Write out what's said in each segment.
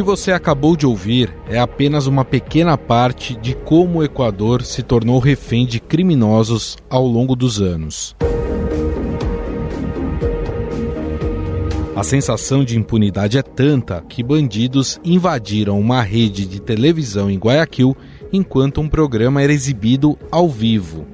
Que você acabou de ouvir é apenas uma pequena parte de como o Equador se tornou refém de criminosos ao longo dos anos. A sensação de impunidade é tanta que bandidos invadiram uma rede de televisão em Guayaquil enquanto um programa era exibido ao vivo.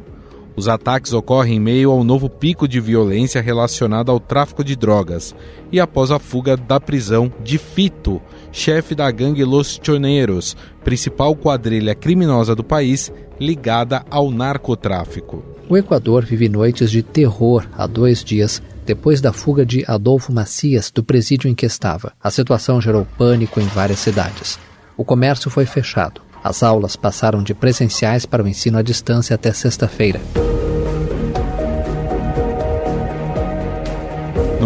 Os ataques ocorrem em meio ao novo pico de violência relacionado ao tráfico de drogas e após a fuga da prisão de Fito, chefe da gangue Los Choneros, principal quadrilha criminosa do país ligada ao narcotráfico. O Equador vive noites de terror há dois dias depois da fuga de Adolfo Macias do presídio em que estava. A situação gerou pânico em várias cidades. O comércio foi fechado. As aulas passaram de presenciais para o ensino à distância até sexta-feira.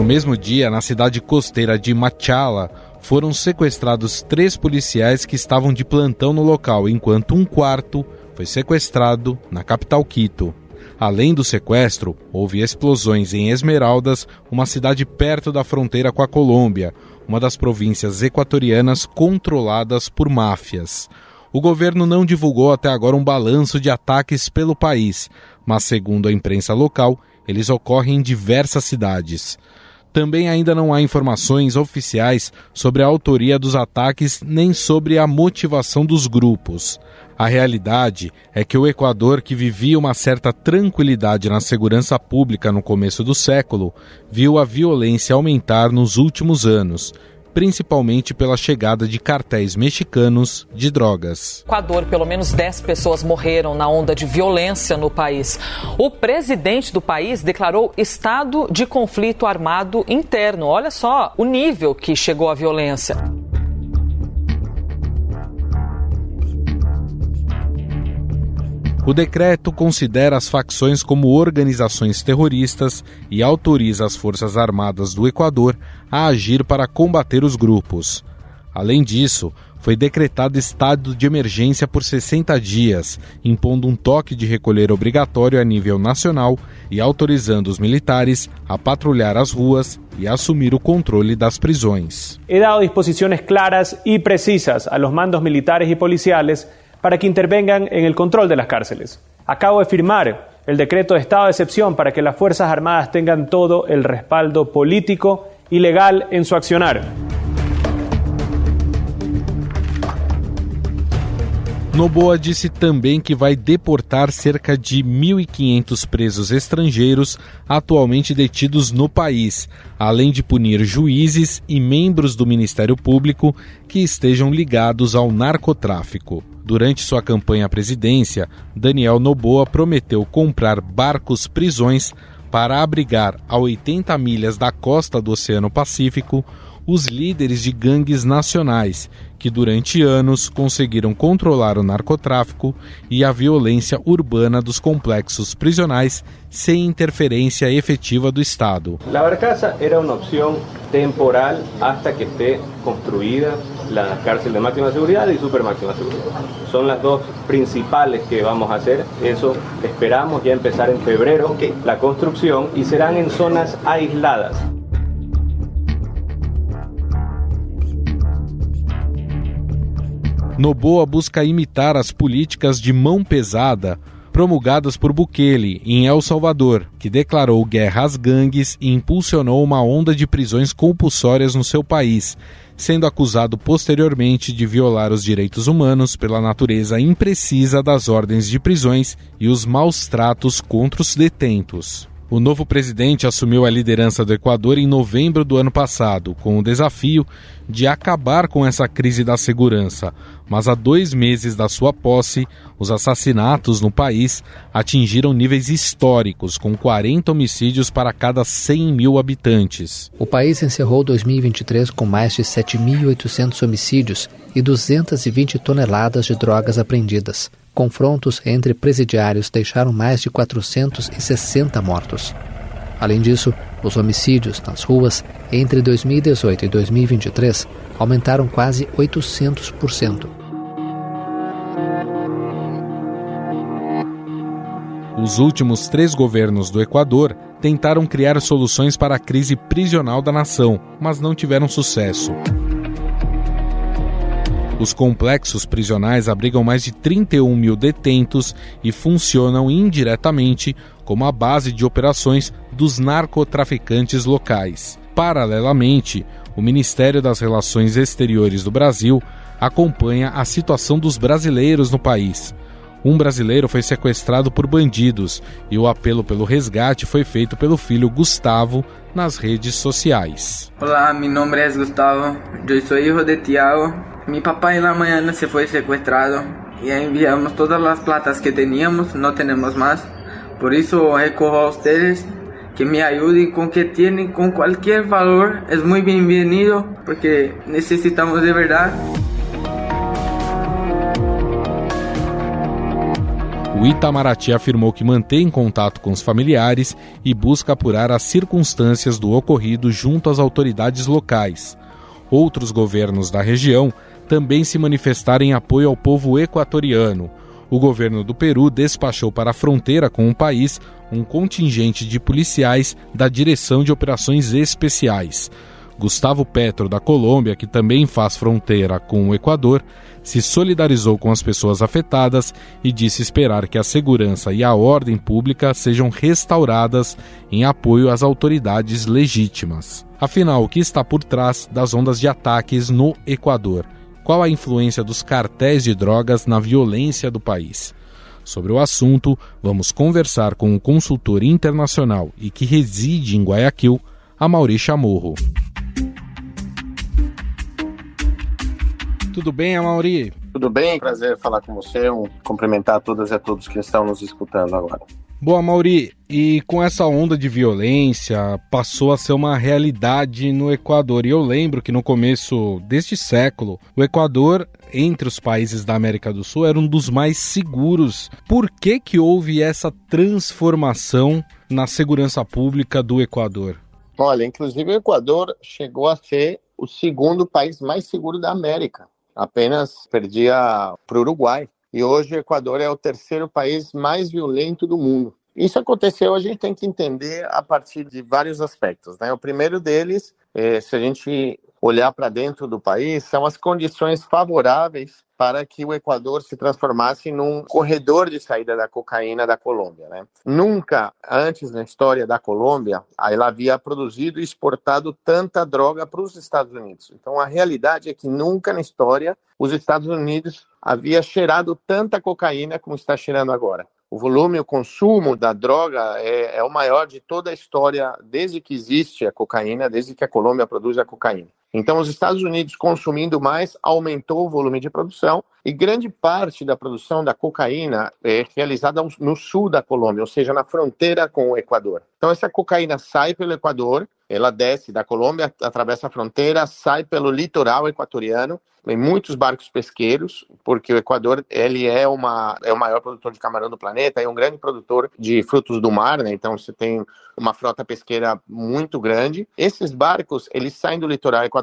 No mesmo dia, na cidade costeira de Machala, foram sequestrados três policiais que estavam de plantão no local, enquanto um quarto foi sequestrado na capital Quito. Além do sequestro, houve explosões em Esmeraldas, uma cidade perto da fronteira com a Colômbia, uma das províncias equatorianas controladas por máfias. O governo não divulgou até agora um balanço de ataques pelo país, mas, segundo a imprensa local, eles ocorrem em diversas cidades. Também ainda não há informações oficiais sobre a autoria dos ataques nem sobre a motivação dos grupos. A realidade é que o Equador, que vivia uma certa tranquilidade na segurança pública no começo do século, viu a violência aumentar nos últimos anos principalmente pela chegada de cartéis mexicanos de drogas. Equador, pelo menos 10 pessoas morreram na onda de violência no país. O presidente do país declarou estado de conflito armado interno. Olha só o nível que chegou a violência. O decreto considera as facções como organizações terroristas e autoriza as Forças Armadas do Equador a agir para combater os grupos. Além disso, foi decretado estado de emergência por 60 dias, impondo um toque de recolher obrigatório a nível nacional e autorizando os militares a patrulhar as ruas e assumir o controle das prisões. He dado disposições claras e precisas a los mandos militares e policiales para que intervengan en el control de las cárceles. Acabo de firmar el decreto de estado de excepción para que las Fuerzas Armadas tengan todo el respaldo político y legal en su accionar. Noboa disse também que vai deportar cerca de 1.500 presos estrangeiros atualmente detidos no país, além de punir juízes e membros do Ministério Público que estejam ligados ao narcotráfico. Durante sua campanha à presidência, Daniel Noboa prometeu comprar barcos-prisões para abrigar a 80 milhas da costa do Oceano Pacífico os líderes de gangues nacionais que durante anos conseguiram controlar o narcotráfico e a violência urbana dos complexos prisionais sem interferência efetiva do Estado. La barcaza era uma opção temporal hasta que esté construída la cárcel de máxima seguridad y super máxima seguridad. Son las dos principales que vamos a hacer. Eso esperamos ya empezar en febrero la construcción y serán en zonas aisladas. Noboa busca imitar as políticas de mão pesada promulgadas por Bukele em El Salvador, que declarou guerra às gangues e impulsionou uma onda de prisões compulsórias no seu país, sendo acusado posteriormente de violar os direitos humanos pela natureza imprecisa das ordens de prisões e os maus tratos contra os detentos. O novo presidente assumiu a liderança do Equador em novembro do ano passado, com o desafio de acabar com essa crise da segurança. Mas há dois meses da sua posse, os assassinatos no país atingiram níveis históricos, com 40 homicídios para cada 100 mil habitantes. O país encerrou 2023 com mais de 7.800 homicídios e 220 toneladas de drogas apreendidas. Confrontos entre presidiários deixaram mais de 460 mortos. Além disso, os homicídios nas ruas entre 2018 e 2023 aumentaram quase 800%. Os últimos três governos do Equador tentaram criar soluções para a crise prisional da nação, mas não tiveram sucesso. Os complexos prisionais abrigam mais de 31 mil detentos e funcionam indiretamente como a base de operações dos narcotraficantes locais. Paralelamente, o Ministério das Relações Exteriores do Brasil acompanha a situação dos brasileiros no país. Um brasileiro foi sequestrado por bandidos e o apelo pelo resgate foi feito pelo filho Gustavo nas redes sociais. Olá, meu nome é Gustavo, eu sou filho de Tiago. Meu papai na manhã se foi sequestrado e enviamos todas as platas que teníamos, não temos mais. Por isso recorro a vocês que me ajudem com o que têm, com qualquer valor, é muito bem-vindo, porque necessitamos de verdade. O Itamaraty afirmou que mantém contato com os familiares e busca apurar as circunstâncias do ocorrido junto às autoridades locais. Outros governos da região também se manifestaram em apoio ao povo equatoriano. O governo do Peru despachou para a fronteira com o país um contingente de policiais da Direção de Operações Especiais. Gustavo Petro, da Colômbia, que também faz fronteira com o Equador, se solidarizou com as pessoas afetadas e disse esperar que a segurança e a ordem pública sejam restauradas em apoio às autoridades legítimas. Afinal, o que está por trás das ondas de ataques no Equador? Qual a influência dos cartéis de drogas na violência do país? Sobre o assunto, vamos conversar com o consultor internacional e que reside em Guayaquil, a Mauri Chamorro. Tudo bem, Amauri? Tudo bem, prazer falar com você, um, cumprimentar a todas e a todos que estão nos escutando agora. Boa, Mauri, e com essa onda de violência passou a ser uma realidade no Equador. E eu lembro que no começo deste século, o Equador, entre os países da América do Sul, era um dos mais seguros. Por que, que houve essa transformação na segurança pública do Equador? Olha, inclusive o Equador chegou a ser o segundo país mais seguro da América apenas perdia para o Uruguai. E hoje o Equador é o terceiro país mais violento do mundo. Isso aconteceu, a gente tem que entender a partir de vários aspectos. Né? O primeiro deles, é, se a gente olhar para dentro do país, são as condições favoráveis para que o Equador se transformasse num corredor de saída da cocaína da Colômbia. Né? Nunca antes na história da Colômbia ela havia produzido e exportado tanta droga para os Estados Unidos. Então a realidade é que nunca na história os Estados Unidos havia cheirado tanta cocaína como está cheirando agora. O volume, o consumo da droga é, é o maior de toda a história desde que existe a cocaína, desde que a Colômbia produz a cocaína. Então, os Estados Unidos consumindo mais aumentou o volume de produção e grande parte da produção da cocaína é realizada no sul da Colômbia, ou seja, na fronteira com o Equador. Então, essa cocaína sai pelo Equador, ela desce da Colômbia, atravessa a fronteira, sai pelo litoral equatoriano, em muitos barcos pesqueiros, porque o Equador ele é, uma, é o maior produtor de camarão do planeta, é um grande produtor de frutos do mar, né? então você tem uma frota pesqueira muito grande. Esses barcos, eles saem do litoral equatoriano,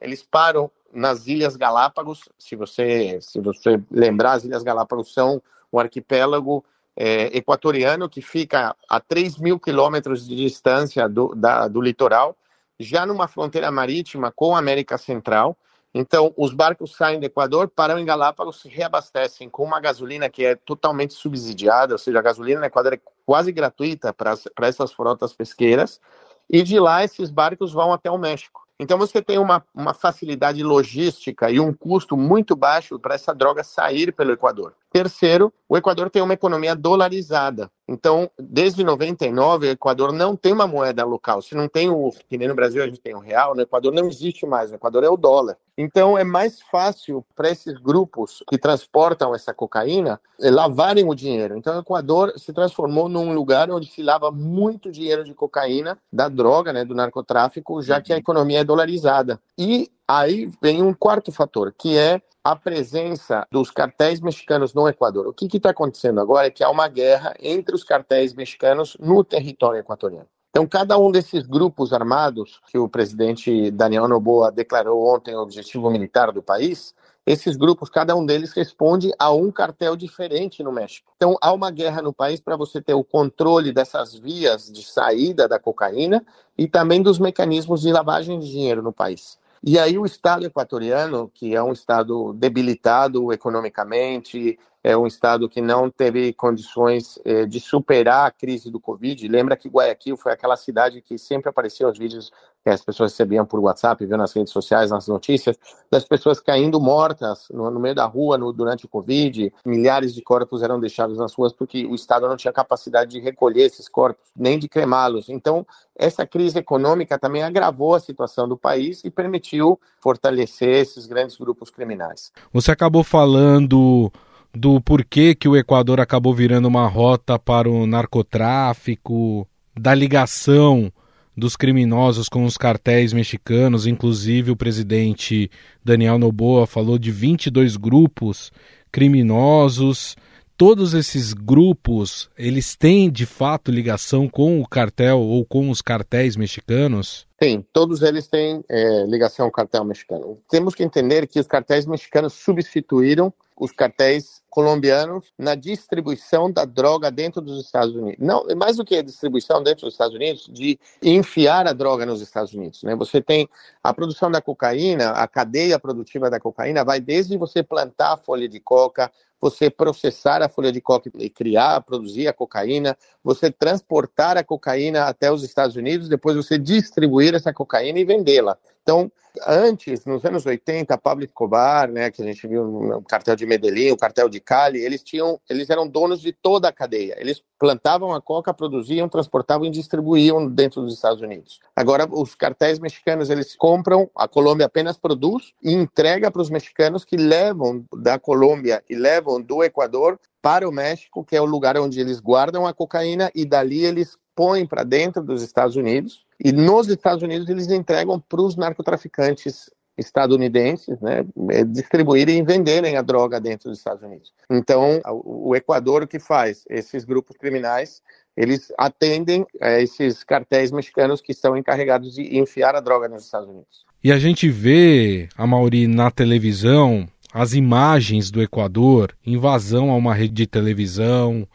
eles param nas Ilhas Galápagos, se você, se você lembrar, as Ilhas Galápagos são um arquipélago é, equatoriano que fica a 3 mil quilômetros de distância do, da, do litoral, já numa fronteira marítima com a América Central. Então, os barcos saem do Equador, param em Galápagos, se reabastecem com uma gasolina que é totalmente subsidiada, ou seja, a gasolina no Equador é quase gratuita para essas frotas pesqueiras, e de lá esses barcos vão até o México. Então você tem uma, uma facilidade logística e um custo muito baixo para essa droga sair pelo Equador. Terceiro, o Equador tem uma economia dolarizada. Então, desde 99, o Equador não tem uma moeda local. Se não tem o, que nem no Brasil a gente tem o real, no Equador não existe mais. No Equador é o dólar. Então, é mais fácil para esses grupos que transportam essa cocaína eh, lavarem o dinheiro. Então, o Equador se transformou num lugar onde se lava muito dinheiro de cocaína, da droga, né, do narcotráfico, já que a economia é dolarizada. E aí vem um quarto fator, que é a presença dos cartéis mexicanos no Equador. O que está acontecendo agora é que há uma guerra entre os cartéis mexicanos no território equatoriano. Então, cada um desses grupos armados que o presidente Daniel Noboa declarou ontem o objetivo militar do país, esses grupos, cada um deles responde a um cartel diferente no México. Então, há uma guerra no país para você ter o controle dessas vias de saída da cocaína e também dos mecanismos de lavagem de dinheiro no país. E aí o Estado equatoriano, que é um Estado debilitado economicamente, é um Estado que não teve condições eh, de superar a crise do Covid. Lembra que Guayaquil foi aquela cidade que sempre apareciam os vídeos que as pessoas recebiam por WhatsApp, viam nas redes sociais, nas notícias, das pessoas caindo mortas no, no meio da rua no, durante o Covid. Milhares de corpos eram deixados nas ruas porque o Estado não tinha capacidade de recolher esses corpos, nem de cremá-los. Então, essa crise econômica também agravou a situação do país e permitiu fortalecer esses grandes grupos criminais. Você acabou falando do porquê que o Equador acabou virando uma rota para o narcotráfico, da ligação dos criminosos com os cartéis mexicanos, inclusive o presidente Daniel Noboa falou de 22 grupos criminosos. Todos esses grupos, eles têm de fato ligação com o cartel ou com os cartéis mexicanos? Sim, todos eles têm é, ligação ao cartel mexicano. Temos que entender que os cartéis mexicanos substituíram os cartéis colombianos na distribuição da droga dentro dos Estados Unidos. Não, mais do que a distribuição dentro dos Estados Unidos, de enfiar a droga nos Estados Unidos. Né? Você tem a produção da cocaína, a cadeia produtiva da cocaína vai desde você plantar a folha de coca, você processar a folha de coca e criar, produzir a cocaína, você transportar a cocaína até os Estados Unidos, depois você distribuir essa cocaína e vendê-la. Então, antes, nos anos 80, Pablo Escobar, né, que a gente viu no cartel de Medellín, o cartel de Cali, eles tinham, eles eram donos de toda a cadeia. Eles plantavam a coca, produziam, transportavam e distribuíam dentro dos Estados Unidos. Agora, os cartéis mexicanos, eles compram, a Colômbia apenas produz e entrega para os mexicanos que levam da Colômbia e levam do Equador para o México, que é o lugar onde eles guardam a cocaína e dali eles põem para dentro dos Estados Unidos e nos Estados Unidos eles entregam para os narcotraficantes estadunidenses, né, é, distribuírem e venderem a droga dentro dos Estados Unidos. Então, o Equador o que faz? Esses grupos criminais, eles atendem a esses cartéis mexicanos que estão encarregados de enfiar a droga nos Estados Unidos. E a gente vê, a Mauri, na televisão, as imagens do Equador, invasão a uma rede de televisão,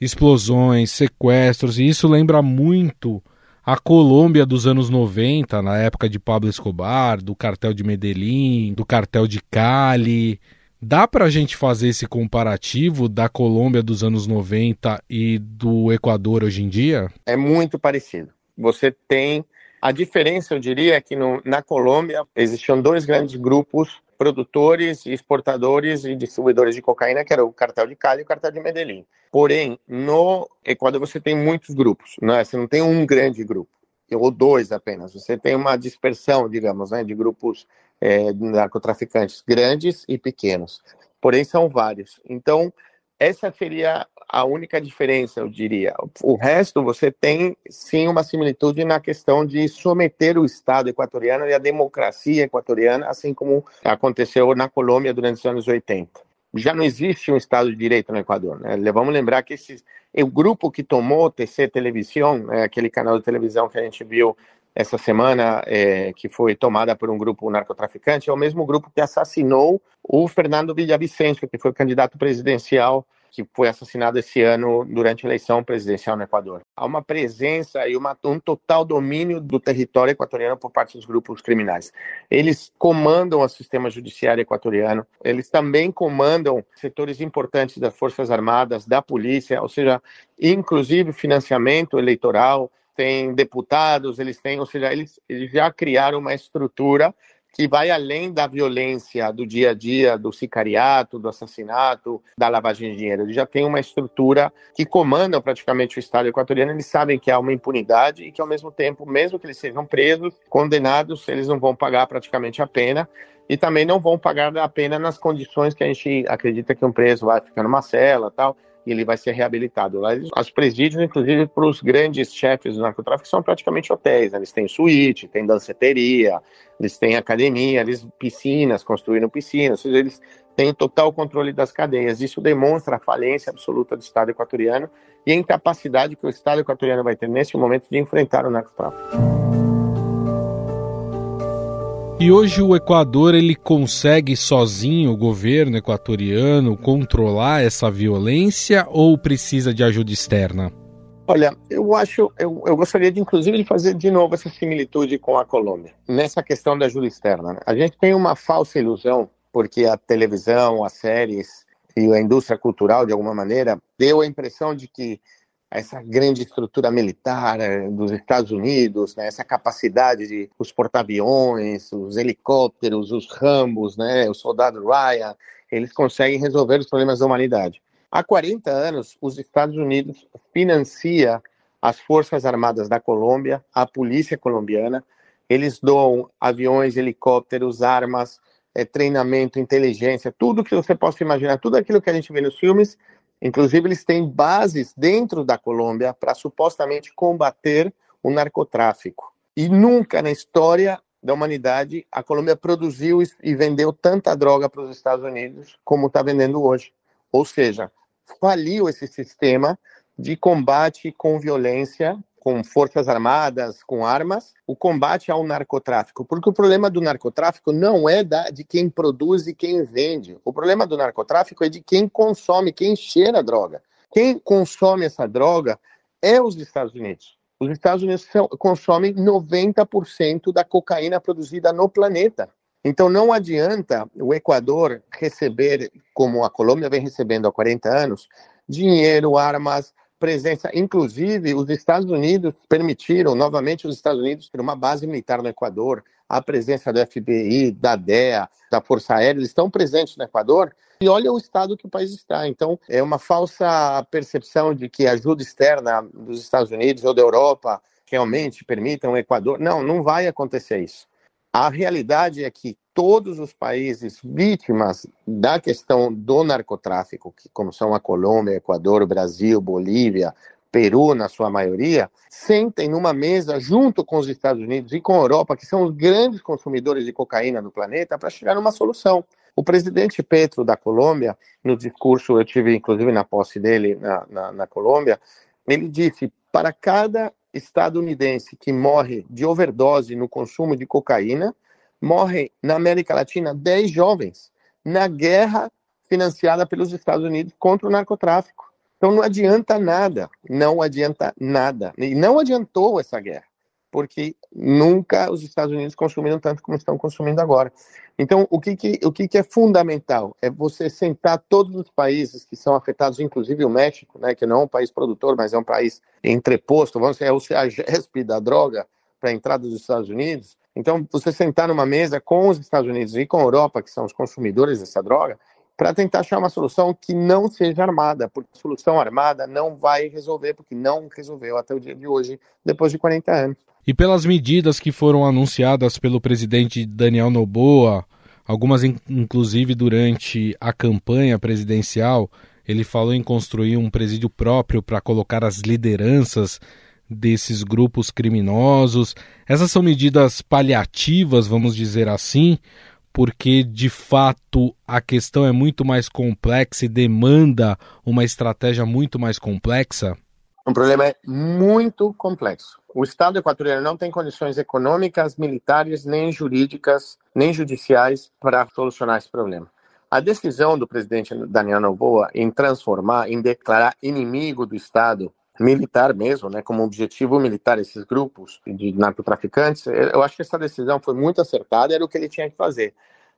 explosões, sequestros, e isso lembra muito a Colômbia dos anos 90, na época de Pablo Escobar, do cartel de Medellín, do cartel de Cali. Dá para a gente fazer esse comparativo da Colômbia dos anos 90 e do Equador hoje em dia? É muito parecido. Você tem. A diferença, eu diria, é que no, na Colômbia existiam dois grandes grupos produtores, exportadores e distribuidores de cocaína, que era o cartel de Cali e o cartel de Medellín. Porém, no Equador você tem muitos grupos, né? você não tem um grande grupo, ou dois apenas. Você tem uma dispersão, digamos, né, de grupos é, narcotraficantes grandes e pequenos. Porém, são vários. Então, essa seria a única diferença, eu diria. O resto, você tem sim uma similitude na questão de someter o Estado equatoriano e a democracia equatoriana, assim como aconteceu na Colômbia durante os anos 80. Já não existe um Estado de Direito no Equador. Né? Vamos lembrar que esse, o grupo que tomou TC Televisão, né, aquele canal de televisão que a gente viu essa semana, é, que foi tomada por um grupo narcotraficante, é o mesmo grupo que assassinou o Fernando Villavicencio, que foi candidato presidencial que foi assassinado esse ano durante a eleição presidencial no Equador. Há uma presença e uma, um total domínio do território equatoriano por parte dos grupos criminais. Eles comandam o sistema judiciário equatoriano, eles também comandam setores importantes das Forças Armadas, da polícia, ou seja, inclusive financiamento eleitoral, tem deputados, eles têm, ou seja, eles, eles já criaram uma estrutura que vai além da violência do dia a dia, do sicariato, do assassinato, da lavagem de dinheiro. Eles já têm uma estrutura que comanda praticamente o Estado equatoriano. Eles sabem que há uma impunidade e que, ao mesmo tempo, mesmo que eles sejam presos, condenados, eles não vão pagar praticamente a pena e também não vão pagar a pena nas condições que a gente acredita que um preso vai ficar numa cela tal e ele vai ser reabilitado. Lá, os presídios, inclusive, para os grandes chefes do narcotráfico, são praticamente hotéis. Né? Eles têm suíte, têm danceteria, eles têm academia, eles piscinas, construíram piscinas, seja, eles têm total controle das cadeias. Isso demonstra a falência absoluta do Estado equatoriano e a incapacidade que o Estado equatoriano vai ter neste momento de enfrentar o narcotráfico. E hoje o Equador ele consegue sozinho, o governo equatoriano, controlar essa violência ou precisa de ajuda externa? Olha, eu acho, eu, eu gostaria de, inclusive, de fazer de novo essa similitude com a Colômbia, nessa questão da ajuda externa. Né? A gente tem uma falsa ilusão, porque a televisão, as séries e a indústria cultural, de alguma maneira, deu a impressão de que essa grande estrutura militar eh, dos Estados Unidos, né, essa capacidade de os porta-aviões, os helicópteros, os rambos, né, o soldado Ryan, eles conseguem resolver os problemas da humanidade. Há 40 anos, os Estados Unidos financia as Forças Armadas da Colômbia, a polícia colombiana. Eles doam aviões, helicópteros, armas, é, treinamento, inteligência, tudo que você possa imaginar, tudo aquilo que a gente vê nos filmes. Inclusive, eles têm bases dentro da Colômbia para supostamente combater o narcotráfico. E nunca na história da humanidade a Colômbia produziu e vendeu tanta droga para os Estados Unidos como está vendendo hoje. Ou seja, faliu esse sistema de combate com violência, com forças armadas, com armas, o combate ao narcotráfico. Porque o problema do narcotráfico não é da, de quem produz e quem vende. O problema do narcotráfico é de quem consome, quem cheira a droga. Quem consome essa droga é os Estados Unidos. Os Estados Unidos consomem 90% da cocaína produzida no planeta. Então não adianta o Equador receber, como a Colômbia vem recebendo há 40 anos, dinheiro, armas, presença. Inclusive, os Estados Unidos permitiram novamente os Estados Unidos ter uma base militar no Equador, a presença do FBI, da DEA, da Força Aérea, eles estão presentes no Equador. E olha o estado que o país está. Então, é uma falsa percepção de que a ajuda externa dos Estados Unidos ou da Europa realmente permitam o Equador. Não, não vai acontecer isso. A realidade é que todos os países vítimas da questão do narcotráfico, que como são a Colômbia, Equador, Brasil, Bolívia, Peru, na sua maioria, sentem numa mesa junto com os Estados Unidos e com a Europa, que são os grandes consumidores de cocaína no planeta, para chegar numa solução. O presidente Petro da Colômbia, no discurso, eu tive inclusive na posse dele na, na, na Colômbia, ele disse: para cada estadunidense que morre de overdose no consumo de cocaína, morrem na América Latina 10 jovens na guerra financiada pelos Estados Unidos contra o narcotráfico. Então não adianta nada, não adianta nada. E não adiantou essa guerra porque nunca os Estados Unidos consumiram tanto como estão consumindo agora. Então, o que, que, o que, que é fundamental é você sentar todos os países que são afetados, inclusive o México, né, que não é um país produtor, mas é um país entreposto, vamos dizer, é o CEAGESP da droga para a entrada dos Estados Unidos. Então, você sentar numa mesa com os Estados Unidos e com a Europa, que são os consumidores dessa droga, para tentar achar uma solução que não seja armada, porque solução armada não vai resolver, porque não resolveu até o dia de hoje, depois de 40 anos. E pelas medidas que foram anunciadas pelo presidente Daniel Noboa, algumas inclusive durante a campanha presidencial, ele falou em construir um presídio próprio para colocar as lideranças desses grupos criminosos. Essas são medidas paliativas, vamos dizer assim, porque de fato a questão é muito mais complexa e demanda uma estratégia muito mais complexa? O problema é muito complexo. O Estado equatoriano não tem condições econômicas, militares, nem jurídicas, nem judiciais para solucionar esse problema. A decisão do presidente Daniel Noboa em transformar, em declarar inimigo do Estado militar mesmo, né, como objetivo militar esses grupos de narcotraficantes, eu acho que essa decisão foi muito acertada, era o que ele tinha que fazer.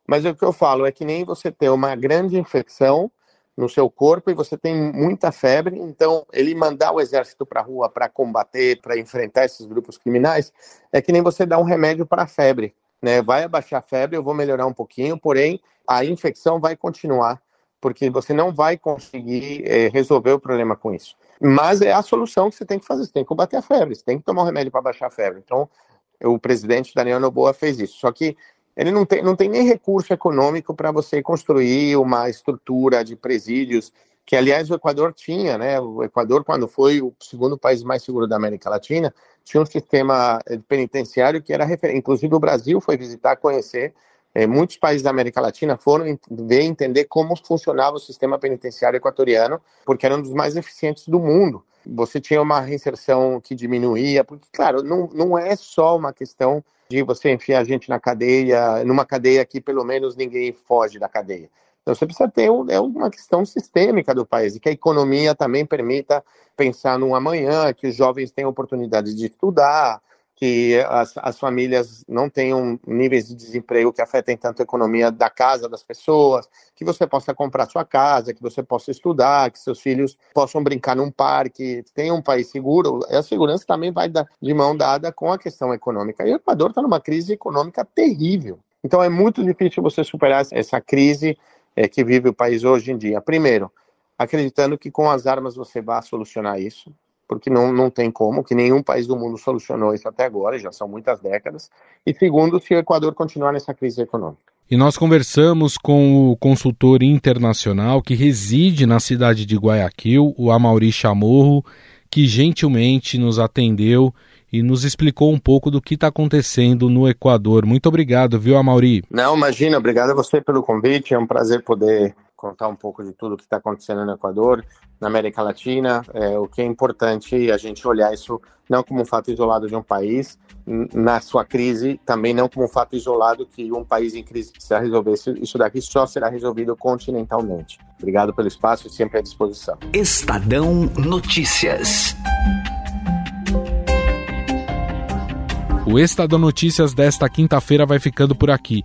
Mas o que eu falo é que nem você ter uma grande infecção no seu corpo e você tem muita febre, então ele mandar o exército para a rua para combater, para enfrentar esses grupos criminais, é que nem você dá um remédio para a febre, né? Vai abaixar a febre, eu vou melhorar um pouquinho, porém a infecção vai continuar, porque você não vai conseguir é, resolver o problema com isso. Mas é a solução que você tem que fazer, você tem que combater a febre, você tem que tomar um remédio para baixar a febre. Então, o presidente Daniel Noboa fez isso. Só que ele não tem, não tem nem recurso econômico para você construir uma estrutura de presídios, que aliás o Equador tinha, né? O Equador, quando foi o segundo país mais seguro da América Latina, tinha um sistema penitenciário que era referente. Inclusive o Brasil foi visitar, conhecer, é, muitos países da América Latina foram ver entender como funcionava o sistema penitenciário equatoriano, porque era um dos mais eficientes do mundo. Você tinha uma reinserção que diminuía, porque, claro, não, não é só uma questão de você enfiar a gente na cadeia, numa cadeia que pelo menos ninguém foge da cadeia. Então você precisa ter é uma questão sistêmica do país, e que a economia também permita pensar no amanhã, que os jovens tenham oportunidade de estudar, que as, as famílias não tenham níveis de desemprego que afetem tanto a economia da casa das pessoas, que você possa comprar sua casa, que você possa estudar, que seus filhos possam brincar num parque, tenha um país seguro. A segurança também vai de mão dada com a questão econômica. E o Equador está numa crise econômica terrível. Então é muito difícil você superar essa crise é, que vive o país hoje em dia. Primeiro, acreditando que com as armas você vai solucionar isso porque não, não tem como, que nenhum país do mundo solucionou isso até agora, já são muitas décadas. E segundo, se o Equador continuar nessa crise econômica. E nós conversamos com o consultor internacional que reside na cidade de Guayaquil, o Amauri Chamorro, que gentilmente nos atendeu e nos explicou um pouco do que está acontecendo no Equador. Muito obrigado, viu, Amauri? Não, imagina, obrigado a você pelo convite. É um prazer poder contar um pouco de tudo que está acontecendo no Equador, na América Latina. É, o que é importante a gente olhar isso não como um fato isolado de um país, na sua crise, também não como um fato isolado que um país em crise precisa resolver. Isso daqui só será resolvido continentalmente. Obrigado pelo espaço e sempre à disposição. Estadão Notícias. O Estadão Notícias desta quinta-feira vai ficando por aqui